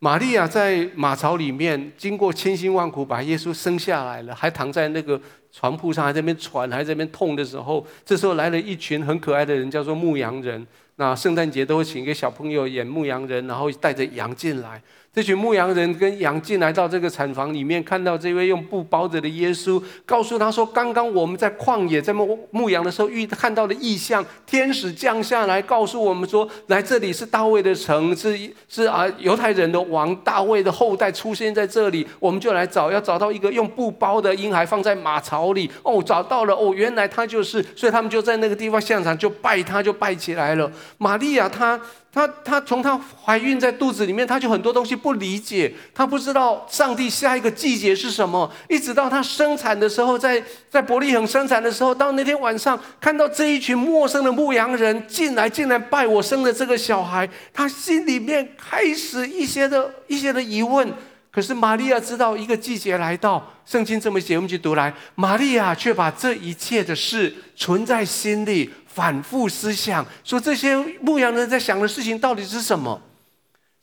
玛利亚在马槽里面经过千辛万苦把耶稣生下来了，还躺在那个床铺上，还在那边喘，还在那边痛的时候，这时候来了一群很可爱的人，叫做牧羊人。那圣诞节都会请一个小朋友演牧羊人，然后带着羊进来。这群牧羊人跟羊进来到这个产房里面，看到这位用布包着的耶稣，告诉他说：“刚刚我们在旷野在牧牧羊的时候遇看到的异象，天使降下来告诉我们说，来这里是大卫的城，是是啊犹太人的王大卫的后代出现在这里，我们就来找，要找到一个用布包的婴孩放在马槽里。哦，找到了，哦，原来他就是，所以他们就在那个地方现场就拜他，就拜起来了。玛利亚他。”她她从她怀孕在肚子里面，她就很多东西不理解，她不知道上帝下一个季节是什么。一直到她生产的时候，在在伯利恒生产的时候，到那天晚上看到这一群陌生的牧羊人进来，进来拜我生的这个小孩，她心里面开始一些的一些的疑问。可是玛利亚知道一个季节来到，圣经这么写，我们去读来，玛利亚却把这一切的事存在心里。反复思想，说这些牧羊人在想的事情到底是什么？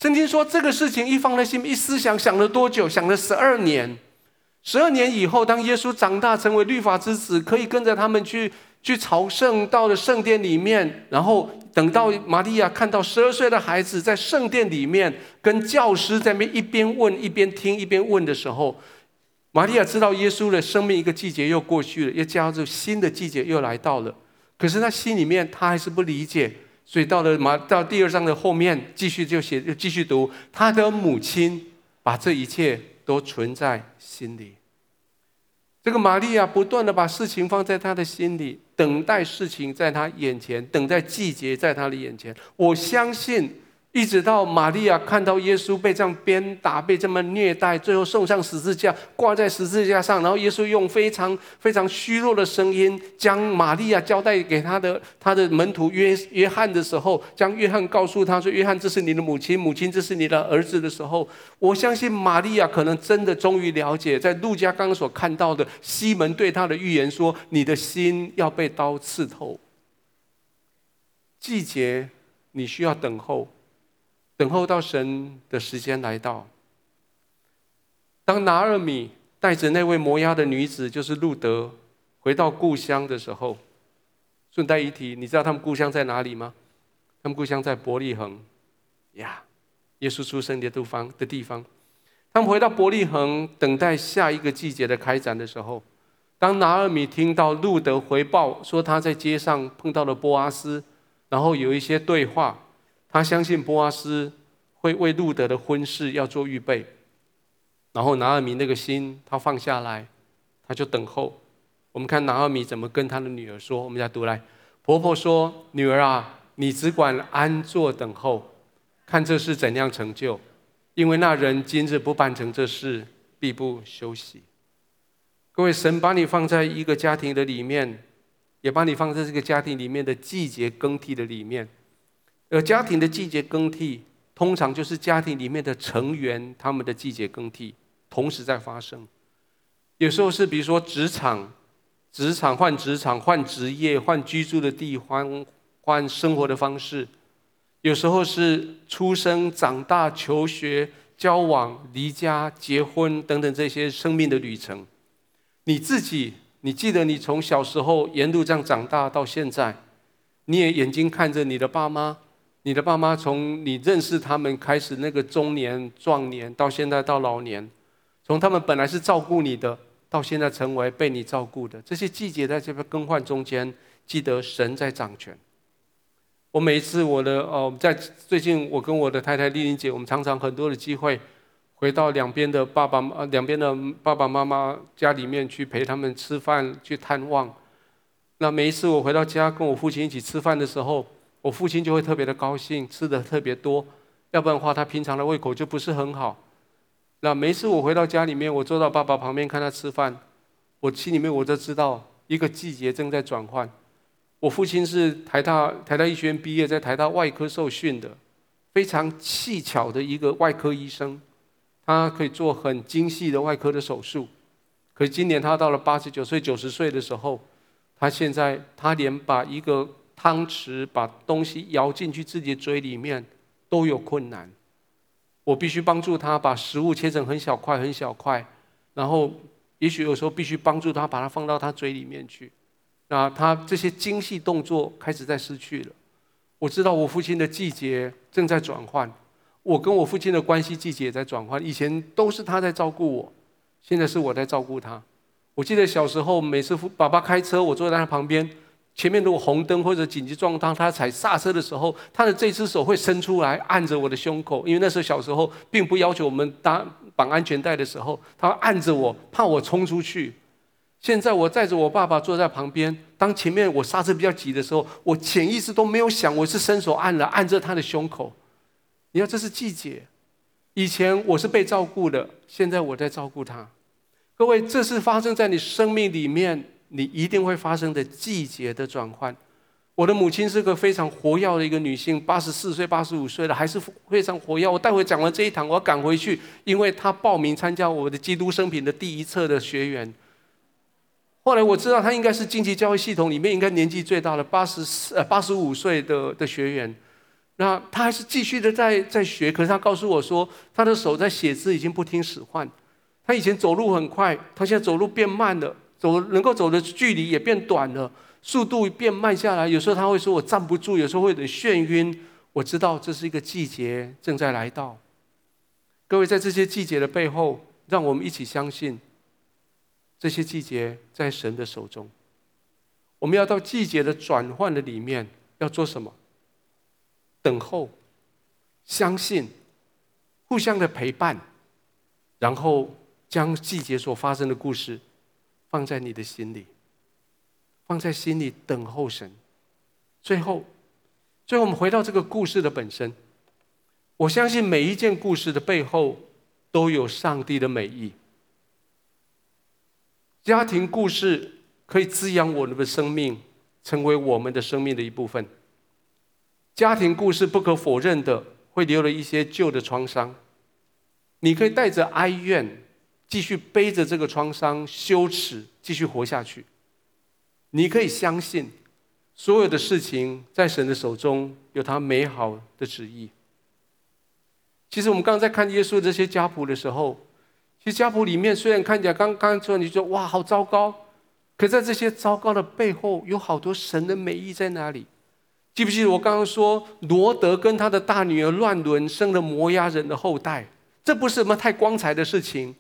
圣经说这个事情一放在心，一思想，想了多久？想了十二年。十二年以后，当耶稣长大成为律法之子，可以跟着他们去去朝圣，到了圣殿里面，然后等到玛利亚看到十二岁的孩子在圣殿里面跟教师在那边一边问一边听一边问的时候，玛利亚知道耶稣的生命一个季节又过去了，又加入新的季节又来到了。可是他心里面他还是不理解，所以到了马到第二章的后面，继续就写就继续读，他的母亲把这一切都存在心里。这个玛利亚不断的把事情放在他的心里，等待事情在他眼前，等待季节在他的眼前。我相信。一直到玛利亚看到耶稣被这样鞭打，被这么虐待，最后送上十字架，挂在十字架上，然后耶稣用非常非常虚弱的声音，将玛利亚交代给他的他的门徒约约翰的时候，将约翰告诉他说：“约翰，这是你的母亲，母亲，这是你的儿子的时候，我相信玛利亚可能真的终于了解，在路加刚刚所看到的西门对他的预言说：你的心要被刀刺透，季节你需要等候。”等候到神的时间来到。当拿尔米带着那位摩押的女子，就是路德，回到故乡的时候，顺带一提，你知道他们故乡在哪里吗？他们故乡在伯利恒，呀，耶稣出生的地方的地方。他们回到伯利恒，等待下一个季节的开展的时候，当拿尔米听到路德回报说他在街上碰到了波阿斯，然后有一些对话。他相信波阿斯会为路德的婚事要做预备，然后拿俄米那个心他放下来，他就等候。我们看拿俄米怎么跟他的女儿说，我们来读来。婆婆说：“女儿啊，你只管安坐等候，看这事怎样成就。因为那人今日不办成这事，必不休息。”各位，神把你放在一个家庭的里面，也把你放在这个家庭里面的季节更替的里面。而家庭的季节更替，通常就是家庭里面的成员他们的季节更替同时在发生。有时候是比如说职场，职场换职场，换职业，换居住的地方，换生活的方式；有时候是出生、长大、求学、交往、离家、结婚等等这些生命的旅程。你自己，你记得你从小时候沿路这样长大到现在，你也眼睛看着你的爸妈。你的爸妈从你认识他们开始，那个中年、壮年，到现在到老年，从他们本来是照顾你的，到现在成为被你照顾的，这些季节在这边更换中间，记得神在掌权。我每一次我的呃，在最近我跟我的太太丽玲姐，我们常常很多的机会，回到两边的爸爸呃两边的爸爸妈妈家里面去陪他们吃饭去探望。那每一次我回到家跟我父亲一起吃饭的时候，我父亲就会特别的高兴，吃的特别多，要不然的话他平常的胃口就不是很好。那每次我回到家里面，我坐到爸爸旁边看他吃饭，我心里面我就知道一个季节正在转换。我父亲是台大台大医学院毕业，在台大外科受训的，非常细巧的一个外科医生，他可以做很精细的外科的手术。可是今年他到了八十九岁、九十岁的时候，他现在他连把一个汤匙把东西舀进去自己的嘴里面都有困难。我必须帮助他把食物切成很小块、很小块，然后也许有时候必须帮助他把它放到他嘴里面去。那他这些精细动作开始在失去了。我知道我父亲的季节正在转换，我跟我父亲的关系季节也在转换。以前都是他在照顾我，现在是我在照顾他。我记得小时候，每次爸爸开车，我坐在他旁边，前面如果红灯或者紧急状况，他踩刹车的时候，他的这只手会伸出来按着我的胸口，因为那时候小时候并不要求我们搭绑安全带的时候，他按着我，怕我冲出去。现在我载着我爸爸坐在旁边，当前面我刹车比较急的时候，我潜意识都没有想，我是伸手按了按着他的胸口。你看，这是季节。以前我是被照顾的，现在我在照顾他。各位，这是发生在你生命里面，你一定会发生的季节的转换。我的母亲是个非常活跃的一个女性，八十四岁、八十五岁了，还是非常活跃。我待会讲完这一堂，我要赶回去，因为她报名参加我的基督生平的第一册的学员。后来我知道她应该是经济教育系统里面应该年纪最大的八十四呃八十五岁的的学员，那她还是继续的在在学，可是她告诉我说，她的手在写字已经不听使唤，她以前走路很快，她现在走路变慢了，走能够走的距离也变短了，速度变慢下来，有时候他会说我站不住，有时候会有点眩晕。我知道这是一个季节正在来到，各位在这些季节的背后，让我们一起相信。这些季节在神的手中，我们要到季节的转换的里面要做什么？等候、相信、互相的陪伴，然后将季节所发生的故事放在你的心里，放在心里等候神。最后，最后我们回到这个故事的本身，我相信每一件故事的背后都有上帝的美意。家庭故事可以滋养我们的生命，成为我们的生命的一部分。家庭故事不可否认的会留了一些旧的创伤，你可以带着哀怨，继续背着这个创伤，羞耻，继续活下去。你可以相信，所有的事情在神的手中有他美好的旨意。其实我们刚刚在看耶稣这些家谱的时候。其实家谱里面虽然看起来刚刚出来你说哇好糟糕，可在这些糟糕的背后有好多神的美意在哪里？记不记得我刚刚说罗德跟他的大女儿乱伦生了摩押人的后代？这不是什么太光彩的事情。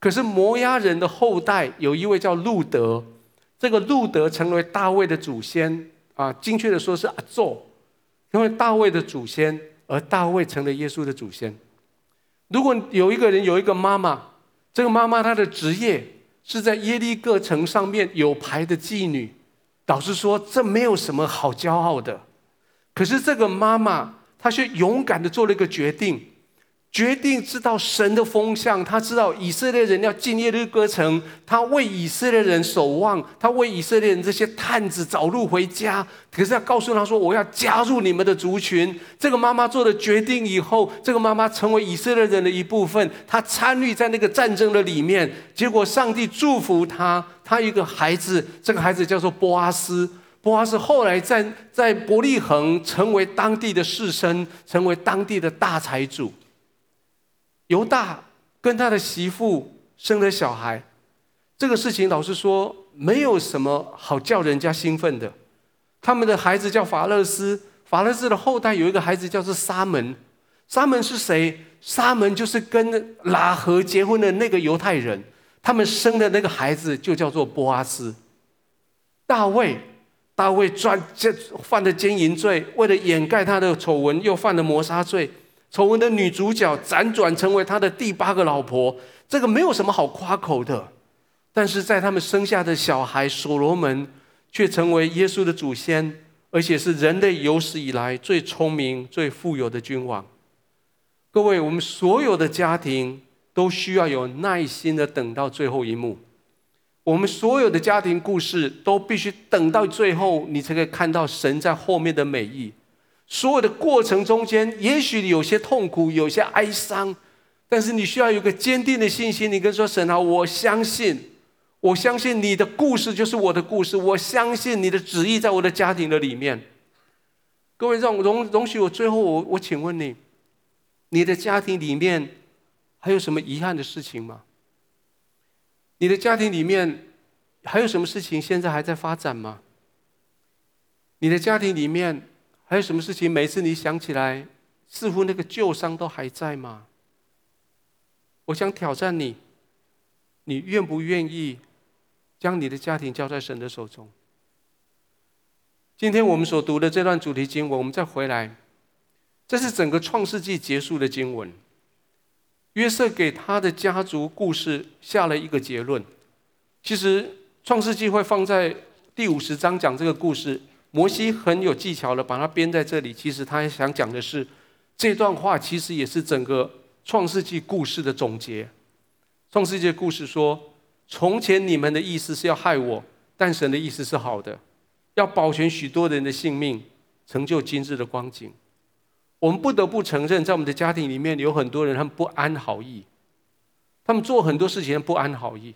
可是摩押人的后代有一位叫路德，这个路德成为大卫的祖先啊，精确的说是阿祖，因为大卫的祖先，而大卫成了耶稣的祖先。如果有一个人有一个妈妈。这个妈妈她的职业是在耶利哥城上面有牌的妓女，导师说这没有什么好骄傲的。可是这个妈妈她却勇敢地做了一个决定。决定知道神的风向，他知道以色列人要进耶利哥城，他为以色列人守望，他为以色列人这些探子找路回家。可是要告诉他说：“我要加入你们的族群。”这个妈妈做了决定以后，这个妈妈成为以色列人的一部分，她参与在那个战争的里面。结果上帝祝福她，她一个孩子，这个孩子叫做波阿斯。波阿斯后来在在伯利恒成为当地的士绅，成为当地的大财主。犹大跟他的媳妇生了小孩，这个事情老实说没有什么好叫人家兴奋的。他们的孩子叫法勒斯，法勒斯的后代有一个孩子叫做沙门。沙门是谁？沙门就是跟拉合结婚的那个犹太人，他们生的那个孩子就叫做波阿斯。大卫，大卫专犯了奸淫罪，为了掩盖他的丑闻，又犯了谋杀罪。丑闻的女主角辗转成为他的第八个老婆，这个没有什么好夸口的。但是在他们生下的小孩所罗门，却成为耶稣的祖先，而且是人类有史以来最聪明、最富有的君王。各位，我们所有的家庭都需要有耐心的等到最后一幕。我们所有的家庭故事都必须等到最后，你才可以看到神在后面的美意。所有的过程中间，也许有些痛苦，有些哀伤，但是你需要有个坚定的信心。你跟说神啊，我相信，我相信你的故事就是我的故事，我相信你的旨意在我的家庭的里面。各位，让容容许我最后我我请问你。你的家庭里面还有什么遗憾的事情吗？你的家庭里面还有什么事情现在还在发展吗？你的家庭里面还有什么事情？每次你想起来，似乎那个旧伤都还在吗？我想挑战你，你愿不愿意将你的家庭交在神的手中？今天我们所读的这段主题经文，我们再回来。这是整个创世纪结束的经文。约瑟给他的家族故事下了一个结论。其实创世纪会放在第五十章讲这个故事，摩西很有技巧的把它编在这里。其实他想讲的是，这段话其实也是整个创世纪故事的总结。创世纪故事说：从前你们的意思是要害我，但神的意思是好的，要保全许多人的性命，成就今日的光景。我们不得不承认，在我们的家庭里面有很多人，他们不安好意，他们做很多事情不安好意。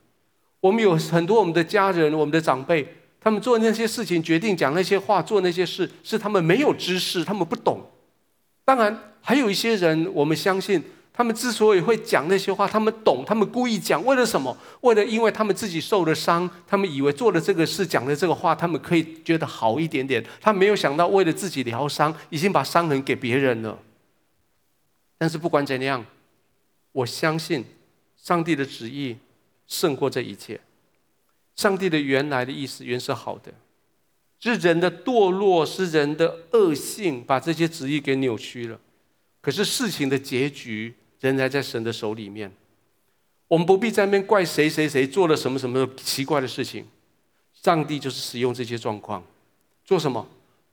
我们有很多我们的家人、我们的长辈，他们做那些事情、决定讲那些话、做那些事，是他们没有知识，他们不懂。当然，还有一些人，我们相信。他们之所以会讲那些话，他们懂，他们故意讲，为了什么？为了因为他们自己受了伤，他们以为做了这个事、讲了这个话，他们可以觉得好一点点。他没有想到，为了自己疗伤，已经把伤痕给别人了。但是不管怎样，我相信上帝的旨意胜过这一切。上帝的原来的意思原是好的，是人的堕落，是人的恶性，把这些旨意给扭曲了。可是事情的结局。仍然在神的手里面，我们不必在那边怪谁谁谁做了什么什么奇怪的事情。上帝就是使用这些状况，做什么？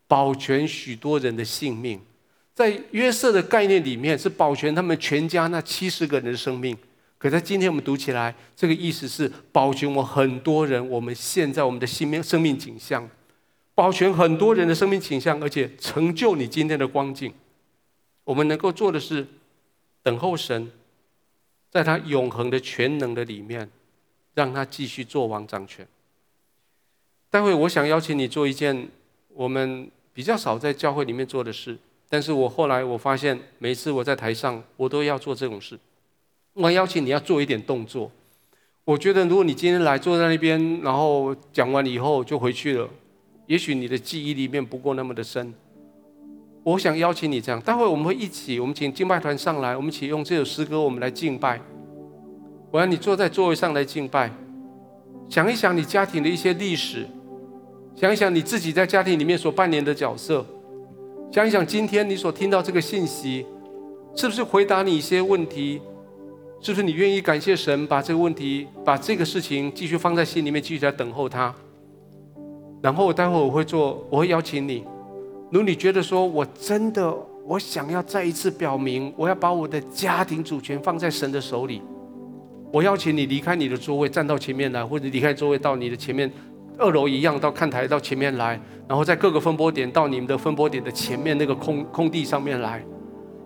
保全许多人的性命。在约瑟的概念里面，是保全他们全家那七十个人的生命。可在今天我们读起来，这个意思是保全我很多人。我们现在我们的生命生命景象，保全很多人的生命景象，而且成就你今天的光景。我们能够做的是。等候神，在他永恒的全能的里面，让他继续做王掌权。待会我想邀请你做一件我们比较少在教会里面做的事，但是我后来我发现，每次我在台上，我都要做这种事。我邀请你要做一点动作。我觉得如果你今天来坐在那边，然后讲完以后就回去了，也许你的记忆里面不够那么的深。我想邀请你这样，待会我们会一起，我们请敬拜团上来，我们一起用这首诗歌，我们来敬拜。我让你坐在座位上来敬拜，想一想你家庭的一些历史，想一想你自己在家庭里面所扮演的角色，想一想今天你所听到这个信息，是不是回答你一些问题？是不是你愿意感谢神，把这个问题，把这个事情继续放在心里面，继续在等候他？然后待会我会做，我会邀请你。如果你觉得说，我真的我想要再一次表明，我要把我的家庭主权放在神的手里，我邀请你离开你的座位，站到前面来，或者离开座位到你的前面，二楼一样到看台到前面来，然后在各个分波点到你们的分波点的前面那个空空地上面来，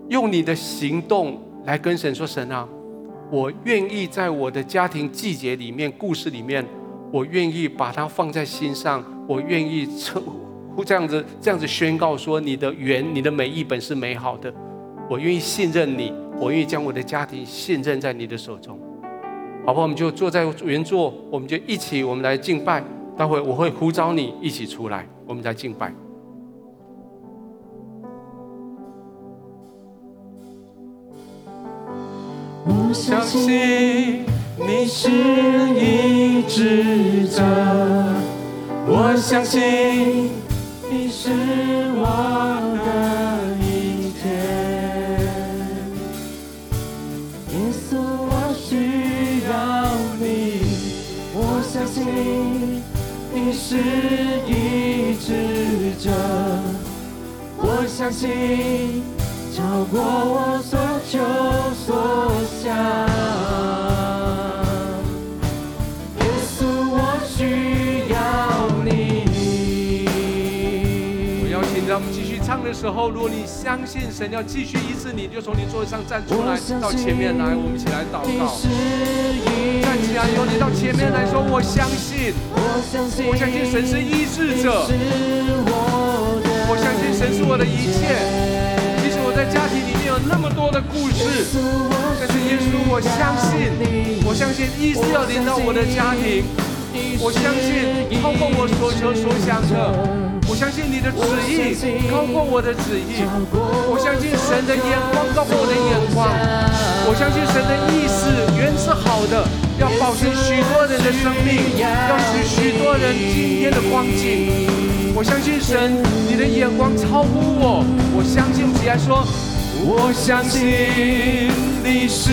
用你的行动来跟神说：神啊，我愿意在我的家庭季节里面、故事里面，我愿意把它放在心上，我愿意称。不这样子，这样子宣告说：你的缘，你的美一本是美好的。我愿意信任你，我愿意将我的家庭信任在你的手中。好不好？我们就坐在原座，我们就一起，我们来敬拜。待会我会呼召你一起出来，我们来敬拜。相信你是医治者，我相信你是我的一切。耶稣，我需要你，我相信你是医治者，我相信超过我所求所想。让我们继续唱的时候，如果你相信神要继续医治你，就从你座位上站出来，到前面来，我们一起来祷告。站起来，以后你到前面来说，我相信，我相信神是医治者，我相信神是我的一切。在家庭里面有那么多的故事，但是耶稣，我相信，我相信医治要临到我的家庭，我相信超过我所求所想的。我相信你的旨意高过我的旨意，我相信神的眼光高过我的眼光，我相信神的意思原是好的，要保存许多人的生命，要使许多人今天的光景。我相信神，你的眼光超乎我。我相信起来说，我相信你是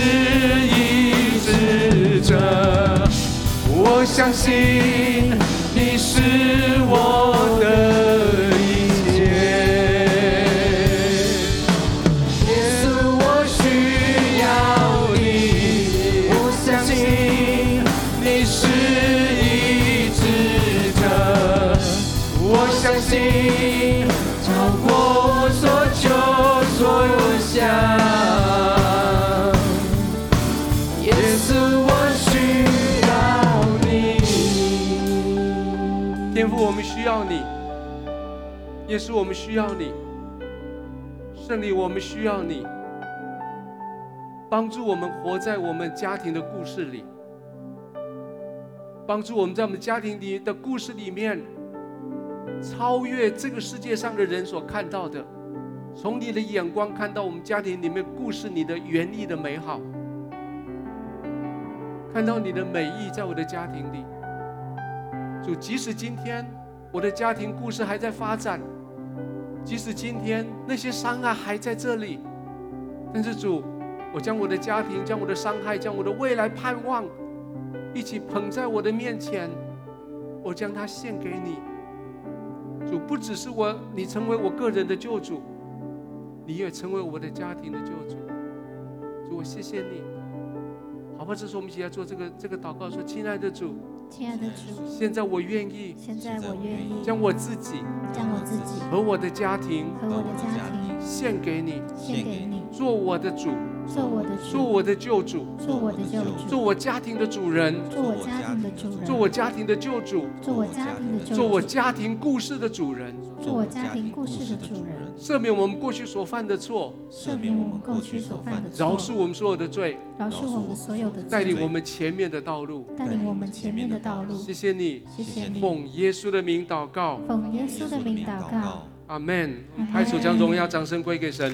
医治者，我相信你是我的。需要你，耶稣，我们需要你，圣灵，我们需要你，帮助我们活在我们家庭的故事里，帮助我们在我们家庭里的故事里面，超越这个世界上的人所看到的，从你的眼光看到我们家庭里面故事里的原意的美好，看到你的美意在我的家庭里，主，即使今天。我的家庭故事还在发展，即使今天那些伤害还在这里，但是主，我将我的家庭、将我的伤害、将我的未来盼望，一起捧在我的面前，我将它献给你。主，不只是我，你成为我个人的救主，你也成为我的家庭的救主。主，我谢谢你。好吧，这时候我们一起来做这个这个祷告，说：亲爱的主。亲爱的主，现在我愿意，现在我愿意将我自己，将我自己和我的家庭，和我的家庭献给你，献给你，做我的主。做我的主，做我的救主，做我的救主，做我家庭的主人，做我家庭的主人，做我家庭的救主，做我家庭的救主，做我家庭故事的主人，做我家庭故事的主人，赦免我们过去所犯的错，赦免我们过去所犯的错，饶恕我们所有的罪，饶恕我们所有的罪，带领我们前面的道路，带领我们前面的道路。谢谢你，谢谢你，奉耶稣的名祷告，奉耶稣的名祷告，阿门。拍手将荣耀掌声归给神。